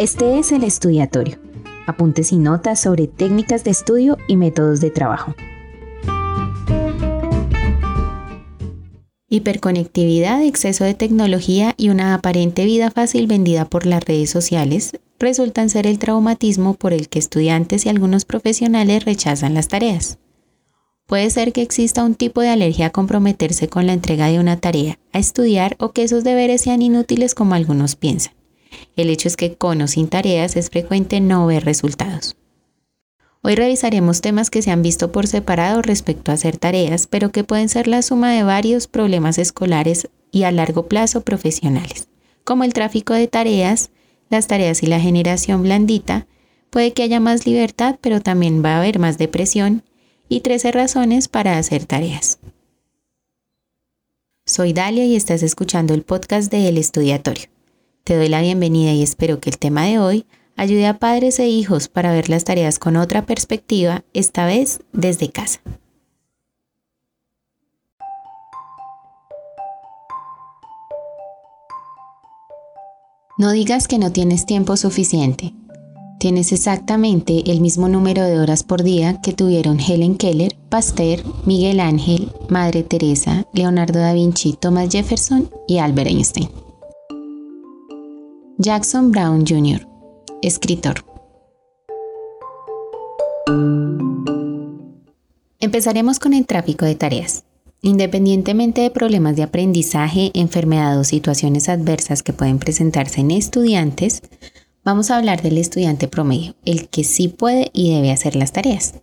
Este es el estudiatorio. Apuntes y notas sobre técnicas de estudio y métodos de trabajo. Hiperconectividad, exceso de tecnología y una aparente vida fácil vendida por las redes sociales resultan ser el traumatismo por el que estudiantes y algunos profesionales rechazan las tareas. Puede ser que exista un tipo de alergia a comprometerse con la entrega de una tarea, a estudiar o que esos deberes sean inútiles como algunos piensan. El hecho es que con o sin tareas es frecuente no ver resultados. Hoy revisaremos temas que se han visto por separado respecto a hacer tareas, pero que pueden ser la suma de varios problemas escolares y a largo plazo profesionales, como el tráfico de tareas, las tareas y la generación blandita, puede que haya más libertad, pero también va a haber más depresión y 13 razones para hacer tareas. Soy Dalia y estás escuchando el podcast de El Estudiatorio. Te doy la bienvenida y espero que el tema de hoy ayude a padres e hijos para ver las tareas con otra perspectiva, esta vez desde casa. No digas que no tienes tiempo suficiente. Tienes exactamente el mismo número de horas por día que tuvieron Helen Keller, Pasteur, Miguel Ángel, Madre Teresa, Leonardo da Vinci, Thomas Jefferson y Albert Einstein. Jackson Brown Jr., escritor. Empezaremos con el tráfico de tareas. Independientemente de problemas de aprendizaje, enfermedad o situaciones adversas que pueden presentarse en estudiantes, Vamos a hablar del estudiante promedio, el que sí puede y debe hacer las tareas.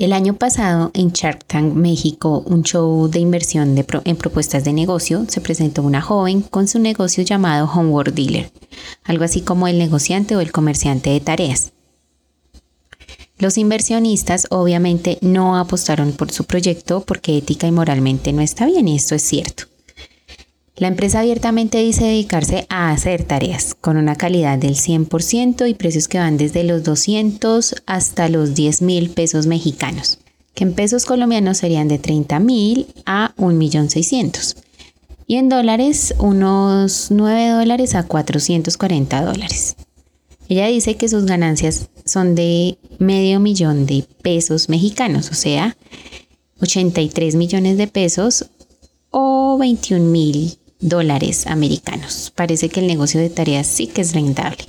El año pasado en Shark Tank México, un show de inversión en propuestas de negocio, se presentó una joven con su negocio llamado Homework Dealer, algo así como el negociante o el comerciante de tareas. Los inversionistas obviamente no apostaron por su proyecto porque ética y moralmente no está bien y esto es cierto. La empresa abiertamente dice dedicarse a hacer tareas con una calidad del 100% y precios que van desde los 200 hasta los 10 mil pesos mexicanos, que en pesos colombianos serían de 30 mil a 1.600.000 y en dólares unos 9 dólares a 440 dólares. Ella dice que sus ganancias son de medio millón de pesos mexicanos, o sea, 83 millones de pesos o 21 mil dólares americanos. Parece que el negocio de tareas sí que es rentable.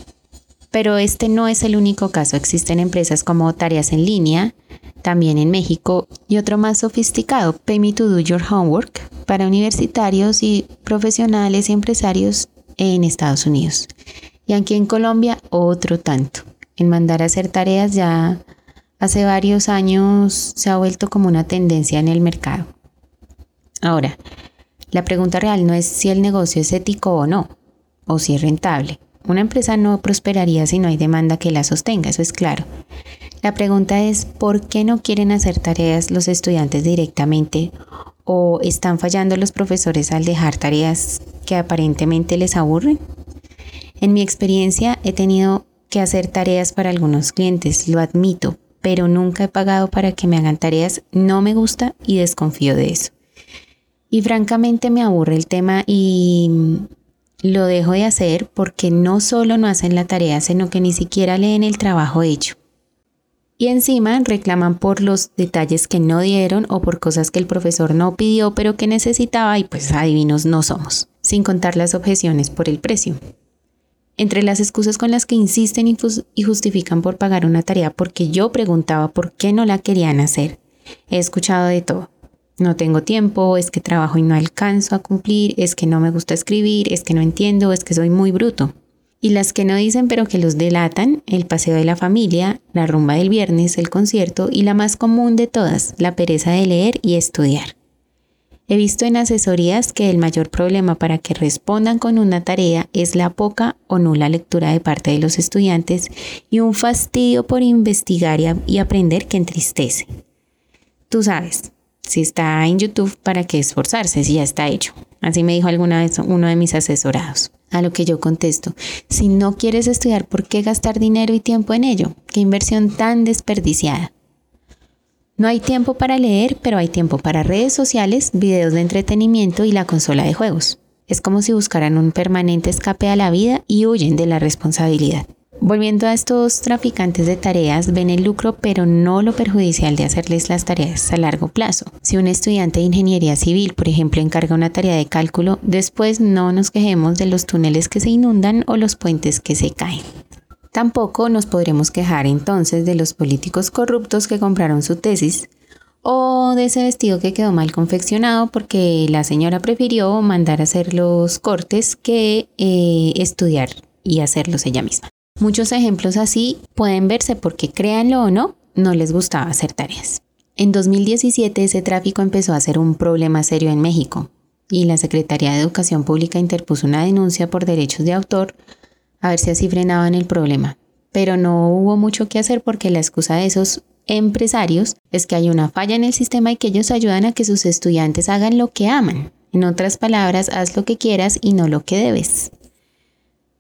Pero este no es el único caso. Existen empresas como Tareas en línea, también en México, y otro más sofisticado, Pay Me to Do Your Homework, para universitarios y profesionales y empresarios en Estados Unidos. Y aquí en Colombia, otro tanto. En mandar a hacer tareas ya hace varios años se ha vuelto como una tendencia en el mercado. Ahora, la pregunta real no es si el negocio es ético o no, o si es rentable. Una empresa no prosperaría si no hay demanda que la sostenga, eso es claro. La pregunta es ¿por qué no quieren hacer tareas los estudiantes directamente o están fallando los profesores al dejar tareas que aparentemente les aburren? En mi experiencia he tenido que hacer tareas para algunos clientes, lo admito, pero nunca he pagado para que me hagan tareas, no me gusta y desconfío de eso. Y francamente me aburre el tema y lo dejo de hacer porque no solo no hacen la tarea, sino que ni siquiera leen el trabajo hecho. Y encima reclaman por los detalles que no dieron o por cosas que el profesor no pidió pero que necesitaba y pues adivinos no somos, sin contar las objeciones por el precio. Entre las excusas con las que insisten y justifican por pagar una tarea porque yo preguntaba por qué no la querían hacer, he escuchado de todo no tengo tiempo, es que trabajo y no alcanzo a cumplir, es que no me gusta escribir, es que no entiendo, es que soy muy bruto. Y las que no dicen pero que los delatan, el paseo de la familia, la rumba del viernes, el concierto y la más común de todas, la pereza de leer y estudiar. He visto en asesorías que el mayor problema para que respondan con una tarea es la poca o nula lectura de parte de los estudiantes y un fastidio por investigar y, aprender que entristece. Tú sabes, si está en YouTube, ¿para qué esforzarse si ya está hecho? Así me dijo alguna vez uno de mis asesorados. A lo que yo contesto, si no quieres estudiar, ¿por qué gastar dinero y tiempo en ello? ¿Qué inversión tan desperdiciada? No hay tiempo para leer, pero hay tiempo para redes sociales, videos de entretenimiento y la consola de juegos. Es como si buscaran un permanente escape a la vida y huyen de la responsabilidad. Volviendo a estos traficantes de tareas, ven el lucro pero no lo perjudicial de hacerles las tareas a largo plazo. Si un estudiante de ingeniería civil, por ejemplo, encarga una tarea de cálculo, después no nos quejemos de los túneles que se inundan o los puentes que se caen. Tampoco nos podremos quejar entonces de los políticos corruptos que compraron su tesis o de ese vestido que quedó mal confeccionado porque la señora prefirió mandar a hacer los cortes que eh, estudiar y hacerlos ella misma. Muchos ejemplos así pueden verse porque créanlo o no, no les gustaba hacer tareas. En 2017 ese tráfico empezó a ser un problema serio en México y la Secretaría de Educación Pública interpuso una denuncia por derechos de autor a ver si así frenaban el problema. Pero no hubo mucho que hacer porque la excusa de esos empresarios es que hay una falla en el sistema y que ellos ayudan a que sus estudiantes hagan lo que aman. En otras palabras, haz lo que quieras y no lo que debes.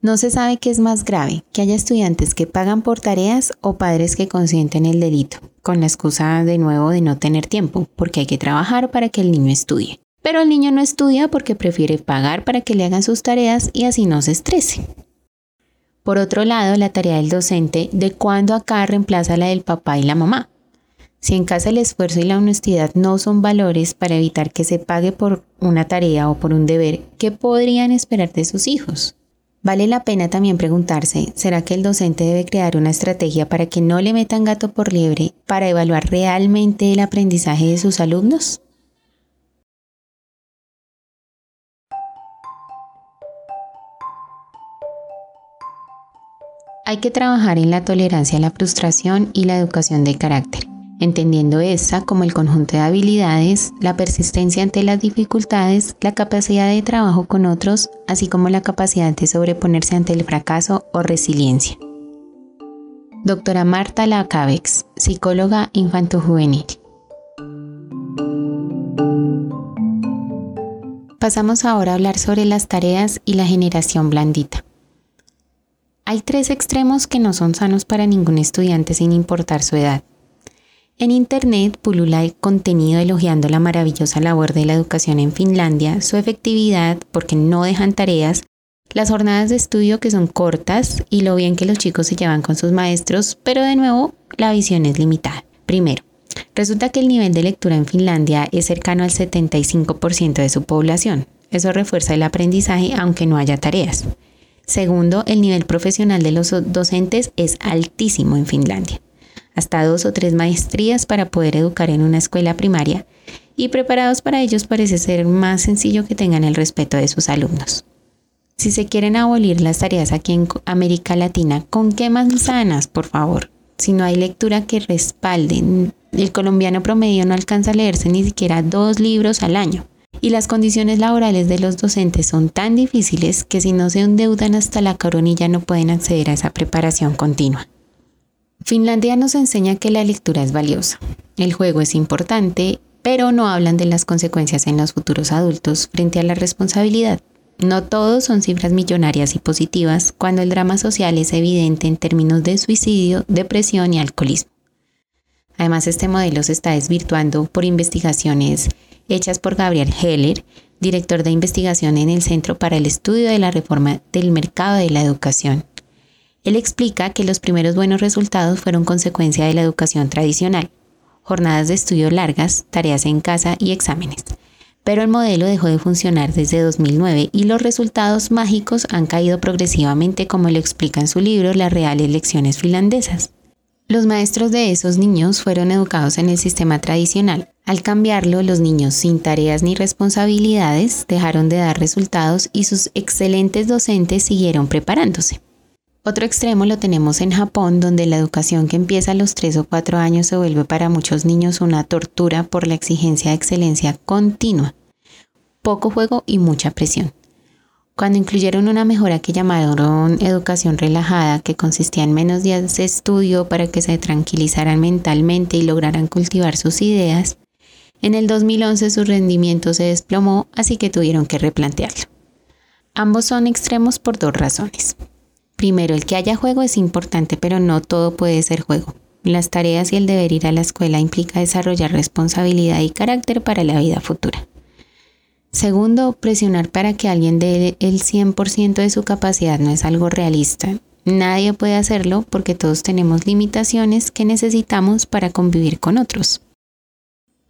No se sabe qué es más grave, que haya estudiantes que pagan por tareas o padres que consienten el delito, con la excusa de nuevo de no tener tiempo, porque hay que trabajar para que el niño estudie. Pero el niño no estudia porque prefiere pagar para que le hagan sus tareas y así no se estrese. Por otro lado, la tarea del docente de cuándo acá reemplaza la del papá y la mamá. Si en casa el esfuerzo y la honestidad no son valores para evitar que se pague por una tarea o por un deber, ¿qué podrían esperar de sus hijos? Vale la pena también preguntarse, ¿será que el docente debe crear una estrategia para que no le metan gato por liebre para evaluar realmente el aprendizaje de sus alumnos? Hay que trabajar en la tolerancia a la frustración y la educación de carácter entendiendo esa como el conjunto de habilidades, la persistencia ante las dificultades, la capacidad de trabajo con otros, así como la capacidad de sobreponerse ante el fracaso o resiliencia. Doctora Marta Lacabex, psicóloga infanto-juvenil. Pasamos ahora a hablar sobre las tareas y la generación blandita. Hay tres extremos que no son sanos para ningún estudiante sin importar su edad. En Internet pulula el contenido elogiando la maravillosa labor de la educación en Finlandia, su efectividad porque no dejan tareas, las jornadas de estudio que son cortas y lo bien que los chicos se llevan con sus maestros, pero de nuevo la visión es limitada. Primero, resulta que el nivel de lectura en Finlandia es cercano al 75% de su población. Eso refuerza el aprendizaje aunque no haya tareas. Segundo, el nivel profesional de los docentes es altísimo en Finlandia hasta dos o tres maestrías para poder educar en una escuela primaria y preparados para ellos parece ser más sencillo que tengan el respeto de sus alumnos. Si se quieren abolir las tareas aquí en América Latina, ¿con qué manzanas, por favor? Si no hay lectura que respalden, el colombiano promedio no alcanza a leerse ni siquiera dos libros al año. Y las condiciones laborales de los docentes son tan difíciles que si no se endeudan hasta la coronilla no pueden acceder a esa preparación continua. Finlandia nos enseña que la lectura es valiosa. El juego es importante, pero no hablan de las consecuencias en los futuros adultos frente a la responsabilidad. No todos son cifras millonarias y positivas cuando el drama social es evidente en términos de suicidio, depresión y alcoholismo. Además, este modelo se está desvirtuando por investigaciones hechas por Gabriel Heller, director de investigación en el Centro para el Estudio de la Reforma del Mercado de la Educación, él explica que los primeros buenos resultados fueron consecuencia de la educación tradicional, jornadas de estudio largas, tareas en casa y exámenes. Pero el modelo dejó de funcionar desde 2009 y los resultados mágicos han caído progresivamente como lo explica en su libro Las reales lecciones finlandesas. Los maestros de esos niños fueron educados en el sistema tradicional. Al cambiarlo, los niños sin tareas ni responsabilidades dejaron de dar resultados y sus excelentes docentes siguieron preparándose. Otro extremo lo tenemos en Japón, donde la educación que empieza a los 3 o 4 años se vuelve para muchos niños una tortura por la exigencia de excelencia continua, poco juego y mucha presión. Cuando incluyeron una mejora que llamaron educación relajada, que consistía en menos días de estudio para que se tranquilizaran mentalmente y lograran cultivar sus ideas, en el 2011 su rendimiento se desplomó, así que tuvieron que replantearlo. Ambos son extremos por dos razones. Primero, el que haya juego es importante, pero no todo puede ser juego. Las tareas y el deber ir a la escuela implica desarrollar responsabilidad y carácter para la vida futura. Segundo, presionar para que alguien dé el 100% de su capacidad no es algo realista. Nadie puede hacerlo porque todos tenemos limitaciones que necesitamos para convivir con otros.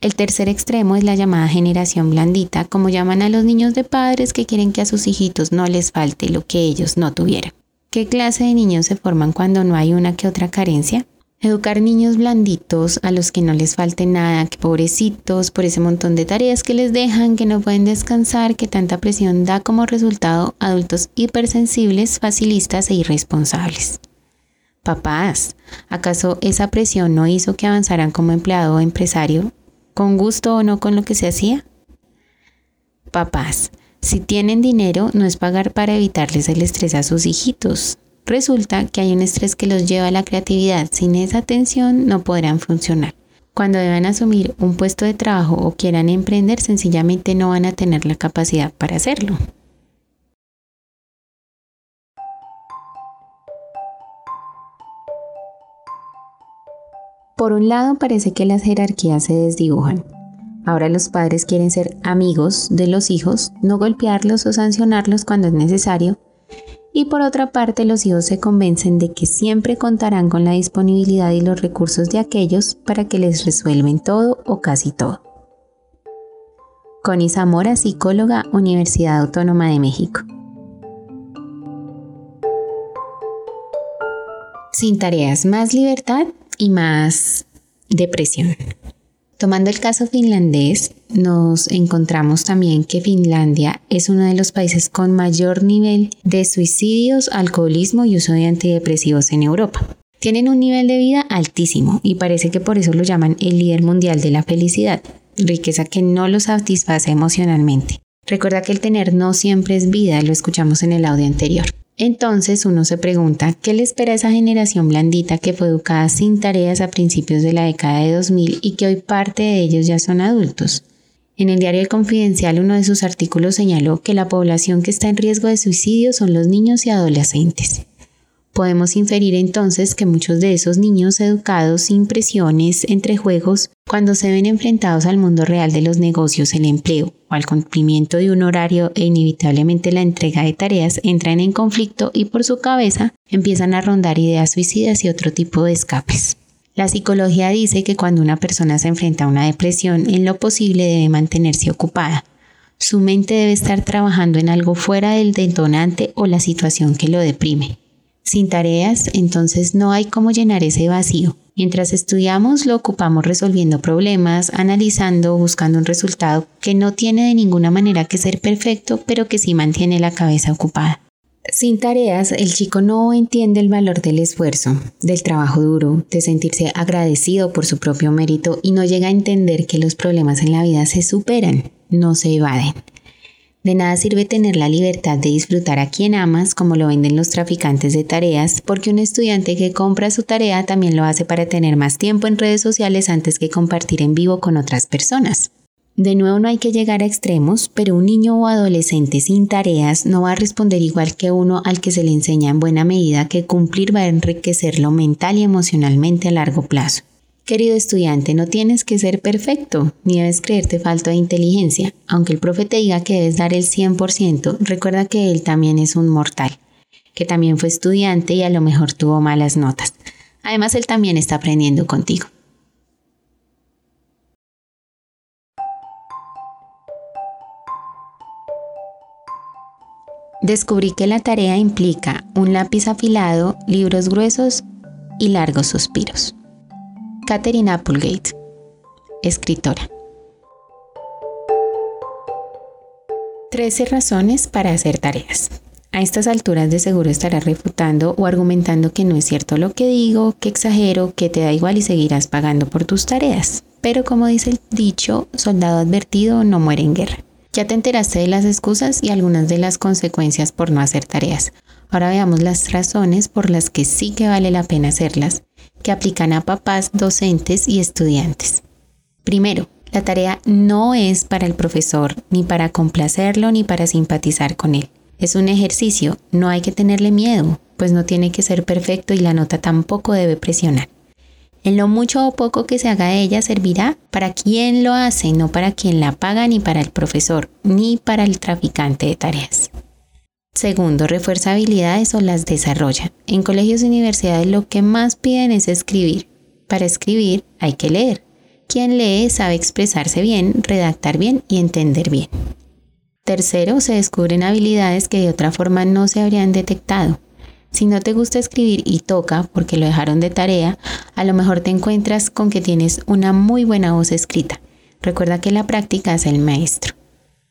El tercer extremo es la llamada generación blandita, como llaman a los niños de padres que quieren que a sus hijitos no les falte lo que ellos no tuvieran. ¿Qué clase de niños se forman cuando no hay una que otra carencia? Educar niños blanditos a los que no les falte nada, que pobrecitos por ese montón de tareas que les dejan, que no pueden descansar, que tanta presión da como resultado adultos hipersensibles, facilistas e irresponsables. Papás, ¿acaso esa presión no hizo que avanzaran como empleado o empresario con gusto o no con lo que se hacía? Papás, si tienen dinero no es pagar para evitarles el estrés a sus hijitos. Resulta que hay un estrés que los lleva a la creatividad. Sin esa atención no podrán funcionar. Cuando deban asumir un puesto de trabajo o quieran emprender, sencillamente no van a tener la capacidad para hacerlo. Por un lado, parece que las jerarquías se desdibujan. Ahora los padres quieren ser amigos de los hijos, no golpearlos o sancionarlos cuando es necesario. Y por otra parte, los hijos se convencen de que siempre contarán con la disponibilidad y los recursos de aquellos para que les resuelven todo o casi todo. Connie Zamora, psicóloga, Universidad Autónoma de México. Sin tareas, más libertad y más depresión. Tomando el caso finlandés, nos encontramos también que Finlandia es uno de los países con mayor nivel de suicidios, alcoholismo y uso de antidepresivos en Europa. Tienen un nivel de vida altísimo y parece que por eso lo llaman el líder mundial de la felicidad, riqueza que no lo satisface emocionalmente. Recuerda que el tener no siempre es vida, lo escuchamos en el audio anterior. Entonces uno se pregunta, ¿qué le espera a esa generación blandita que fue educada sin tareas a principios de la década de 2000 y que hoy parte de ellos ya son adultos? En el diario El Confidencial uno de sus artículos señaló que la población que está en riesgo de suicidio son los niños y adolescentes. Podemos inferir entonces que muchos de esos niños educados sin presiones entre juegos, cuando se ven enfrentados al mundo real de los negocios, el empleo o al cumplimiento de un horario e inevitablemente la entrega de tareas, entran en conflicto y por su cabeza empiezan a rondar ideas suicidas y otro tipo de escapes. La psicología dice que cuando una persona se enfrenta a una depresión, en lo posible debe mantenerse ocupada. Su mente debe estar trabajando en algo fuera del detonante o la situación que lo deprime. Sin tareas, entonces no hay cómo llenar ese vacío. Mientras estudiamos, lo ocupamos resolviendo problemas, analizando, buscando un resultado que no tiene de ninguna manera que ser perfecto, pero que sí mantiene la cabeza ocupada. Sin tareas, el chico no entiende el valor del esfuerzo, del trabajo duro, de sentirse agradecido por su propio mérito y no llega a entender que los problemas en la vida se superan, no se evaden. De nada sirve tener la libertad de disfrutar a quien amas, como lo venden los traficantes de tareas, porque un estudiante que compra su tarea también lo hace para tener más tiempo en redes sociales antes que compartir en vivo con otras personas. De nuevo no hay que llegar a extremos, pero un niño o adolescente sin tareas no va a responder igual que uno al que se le enseña en buena medida que cumplir va a enriquecerlo mental y emocionalmente a largo plazo. Querido estudiante, no tienes que ser perfecto, ni debes creerte falto de inteligencia. Aunque el profe te diga que debes dar el 100%, recuerda que él también es un mortal, que también fue estudiante y a lo mejor tuvo malas notas. Además, él también está aprendiendo contigo. Descubrí que la tarea implica un lápiz afilado, libros gruesos y largos suspiros. Catherine Applegate, escritora. 13 razones para hacer tareas. A estas alturas de seguro estarás refutando o argumentando que no es cierto lo que digo, que exagero, que te da igual y seguirás pagando por tus tareas. Pero como dice el dicho, soldado advertido no muere en guerra. Ya te enteraste de las excusas y algunas de las consecuencias por no hacer tareas. Ahora veamos las razones por las que sí que vale la pena hacerlas que aplican a papás, docentes y estudiantes. Primero, la tarea no es para el profesor, ni para complacerlo, ni para simpatizar con él. Es un ejercicio, no hay que tenerle miedo, pues no tiene que ser perfecto y la nota tampoco debe presionar. En lo mucho o poco que se haga de ella servirá para quien lo hace, no para quien la paga, ni para el profesor, ni para el traficante de tareas. Segundo, refuerza habilidades o las desarrolla. En colegios y universidades lo que más piden es escribir. Para escribir hay que leer. Quien lee sabe expresarse bien, redactar bien y entender bien. Tercero, se descubren habilidades que de otra forma no se habrían detectado. Si no te gusta escribir y toca porque lo dejaron de tarea, a lo mejor te encuentras con que tienes una muy buena voz escrita. Recuerda que la práctica es el maestro.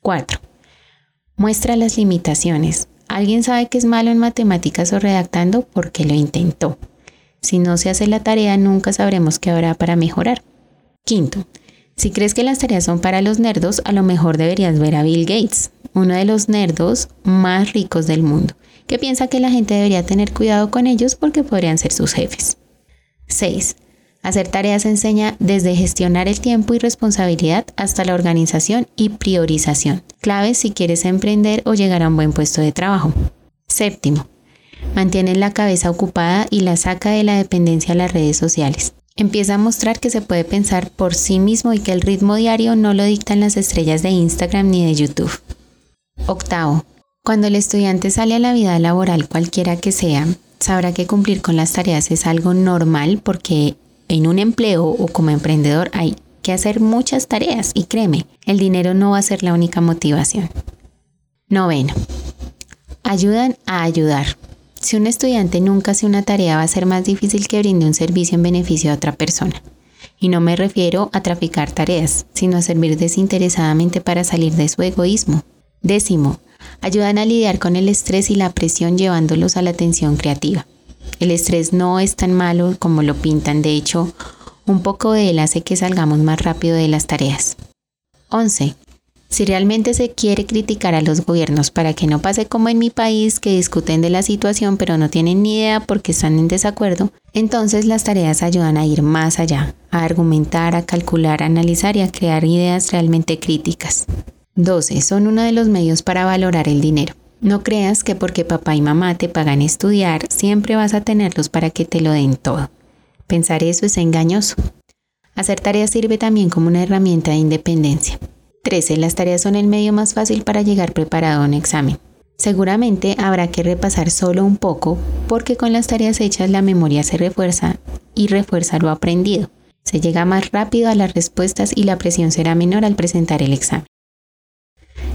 4. Muestra las limitaciones. Alguien sabe que es malo en matemáticas o redactando porque lo intentó. Si no se hace la tarea, nunca sabremos qué habrá para mejorar. Quinto, si crees que las tareas son para los nerdos, a lo mejor deberías ver a Bill Gates, uno de los nerdos más ricos del mundo que piensa que la gente debería tener cuidado con ellos porque podrían ser sus jefes. 6. Hacer tareas enseña desde gestionar el tiempo y responsabilidad hasta la organización y priorización, claves si quieres emprender o llegar a un buen puesto de trabajo. Séptimo, mantiene la cabeza ocupada y la saca de la dependencia a las redes sociales. Empieza a mostrar que se puede pensar por sí mismo y que el ritmo diario no lo dictan las estrellas de Instagram ni de YouTube. Octavo, cuando el estudiante sale a la vida laboral cualquiera que sea, sabrá que cumplir con las tareas es algo normal porque en un empleo o como emprendedor hay que hacer muchas tareas y créeme, el dinero no va a ser la única motivación. Noveno. Ayudan a ayudar. Si un estudiante nunca hace una tarea va a ser más difícil que brinde un servicio en beneficio a otra persona. Y no me refiero a traficar tareas, sino a servir desinteresadamente para salir de su egoísmo. Décimo, ayudan a lidiar con el estrés y la presión llevándolos a la atención creativa. El estrés no es tan malo como lo pintan, de hecho, un poco de él hace que salgamos más rápido de las tareas. 11. Si realmente se quiere criticar a los gobiernos para que no pase como en mi país, que discuten de la situación pero no tienen ni idea porque están en desacuerdo, entonces las tareas ayudan a ir más allá, a argumentar, a calcular, a analizar y a crear ideas realmente críticas. 12. Son uno de los medios para valorar el dinero. No creas que porque papá y mamá te pagan estudiar, siempre vas a tenerlos para que te lo den todo. Pensar eso es engañoso. Hacer tareas sirve también como una herramienta de independencia. 13. Las tareas son el medio más fácil para llegar preparado a un examen. Seguramente habrá que repasar solo un poco porque con las tareas hechas la memoria se refuerza y refuerza lo aprendido. Se llega más rápido a las respuestas y la presión será menor al presentar el examen.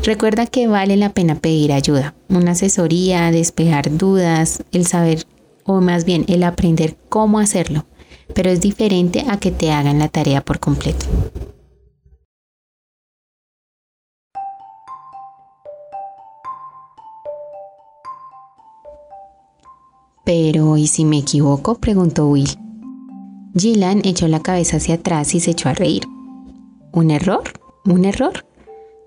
Recuerda que vale la pena pedir ayuda, una asesoría, despejar dudas, el saber o más bien el aprender cómo hacerlo, pero es diferente a que te hagan la tarea por completo. Pero, ¿y si me equivoco? preguntó Will. Gillan echó la cabeza hacia atrás y se echó a reír. ¿Un error? ¿Un error?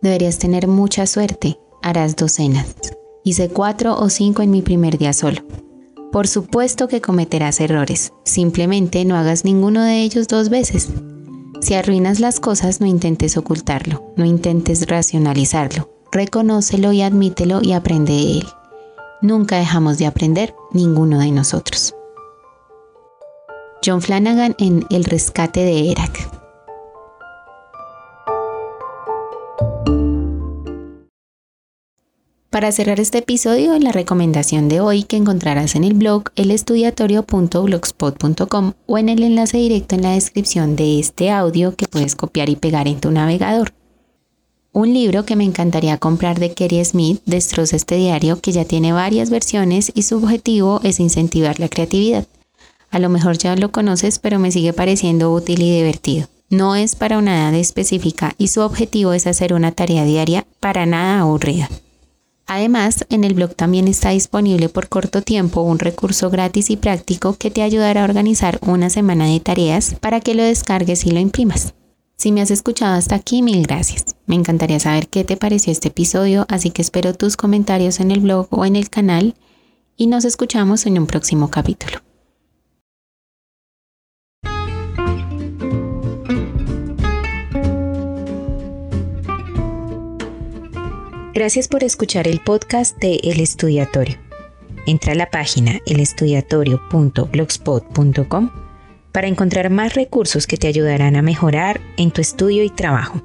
Deberías tener mucha suerte. Harás docenas. Hice cuatro o cinco en mi primer día solo. Por supuesto que cometerás errores. Simplemente no hagas ninguno de ellos dos veces. Si arruinas las cosas, no intentes ocultarlo, no intentes racionalizarlo. Reconócelo y admítelo y aprende de él. Nunca dejamos de aprender, ninguno de nosotros. John Flanagan en El rescate de Erak. Para cerrar este episodio, la recomendación de hoy que encontrarás en el blog elestudiatorio.blogspot.com o en el enlace directo en la descripción de este audio que puedes copiar y pegar en tu navegador. Un libro que me encantaría comprar de Kerry Smith destroza este diario que ya tiene varias versiones y su objetivo es incentivar la creatividad. A lo mejor ya lo conoces, pero me sigue pareciendo útil y divertido. No es para una edad específica y su objetivo es hacer una tarea diaria para nada aburrida. Además, en el blog también está disponible por corto tiempo un recurso gratis y práctico que te ayudará a organizar una semana de tareas para que lo descargues y lo imprimas. Si me has escuchado hasta aquí, mil gracias. Me encantaría saber qué te pareció este episodio, así que espero tus comentarios en el blog o en el canal y nos escuchamos en un próximo capítulo. Gracias por escuchar el podcast de El Estudiatorio. Entra a la página elestudiatorio.blogspot.com para encontrar más recursos que te ayudarán a mejorar en tu estudio y trabajo.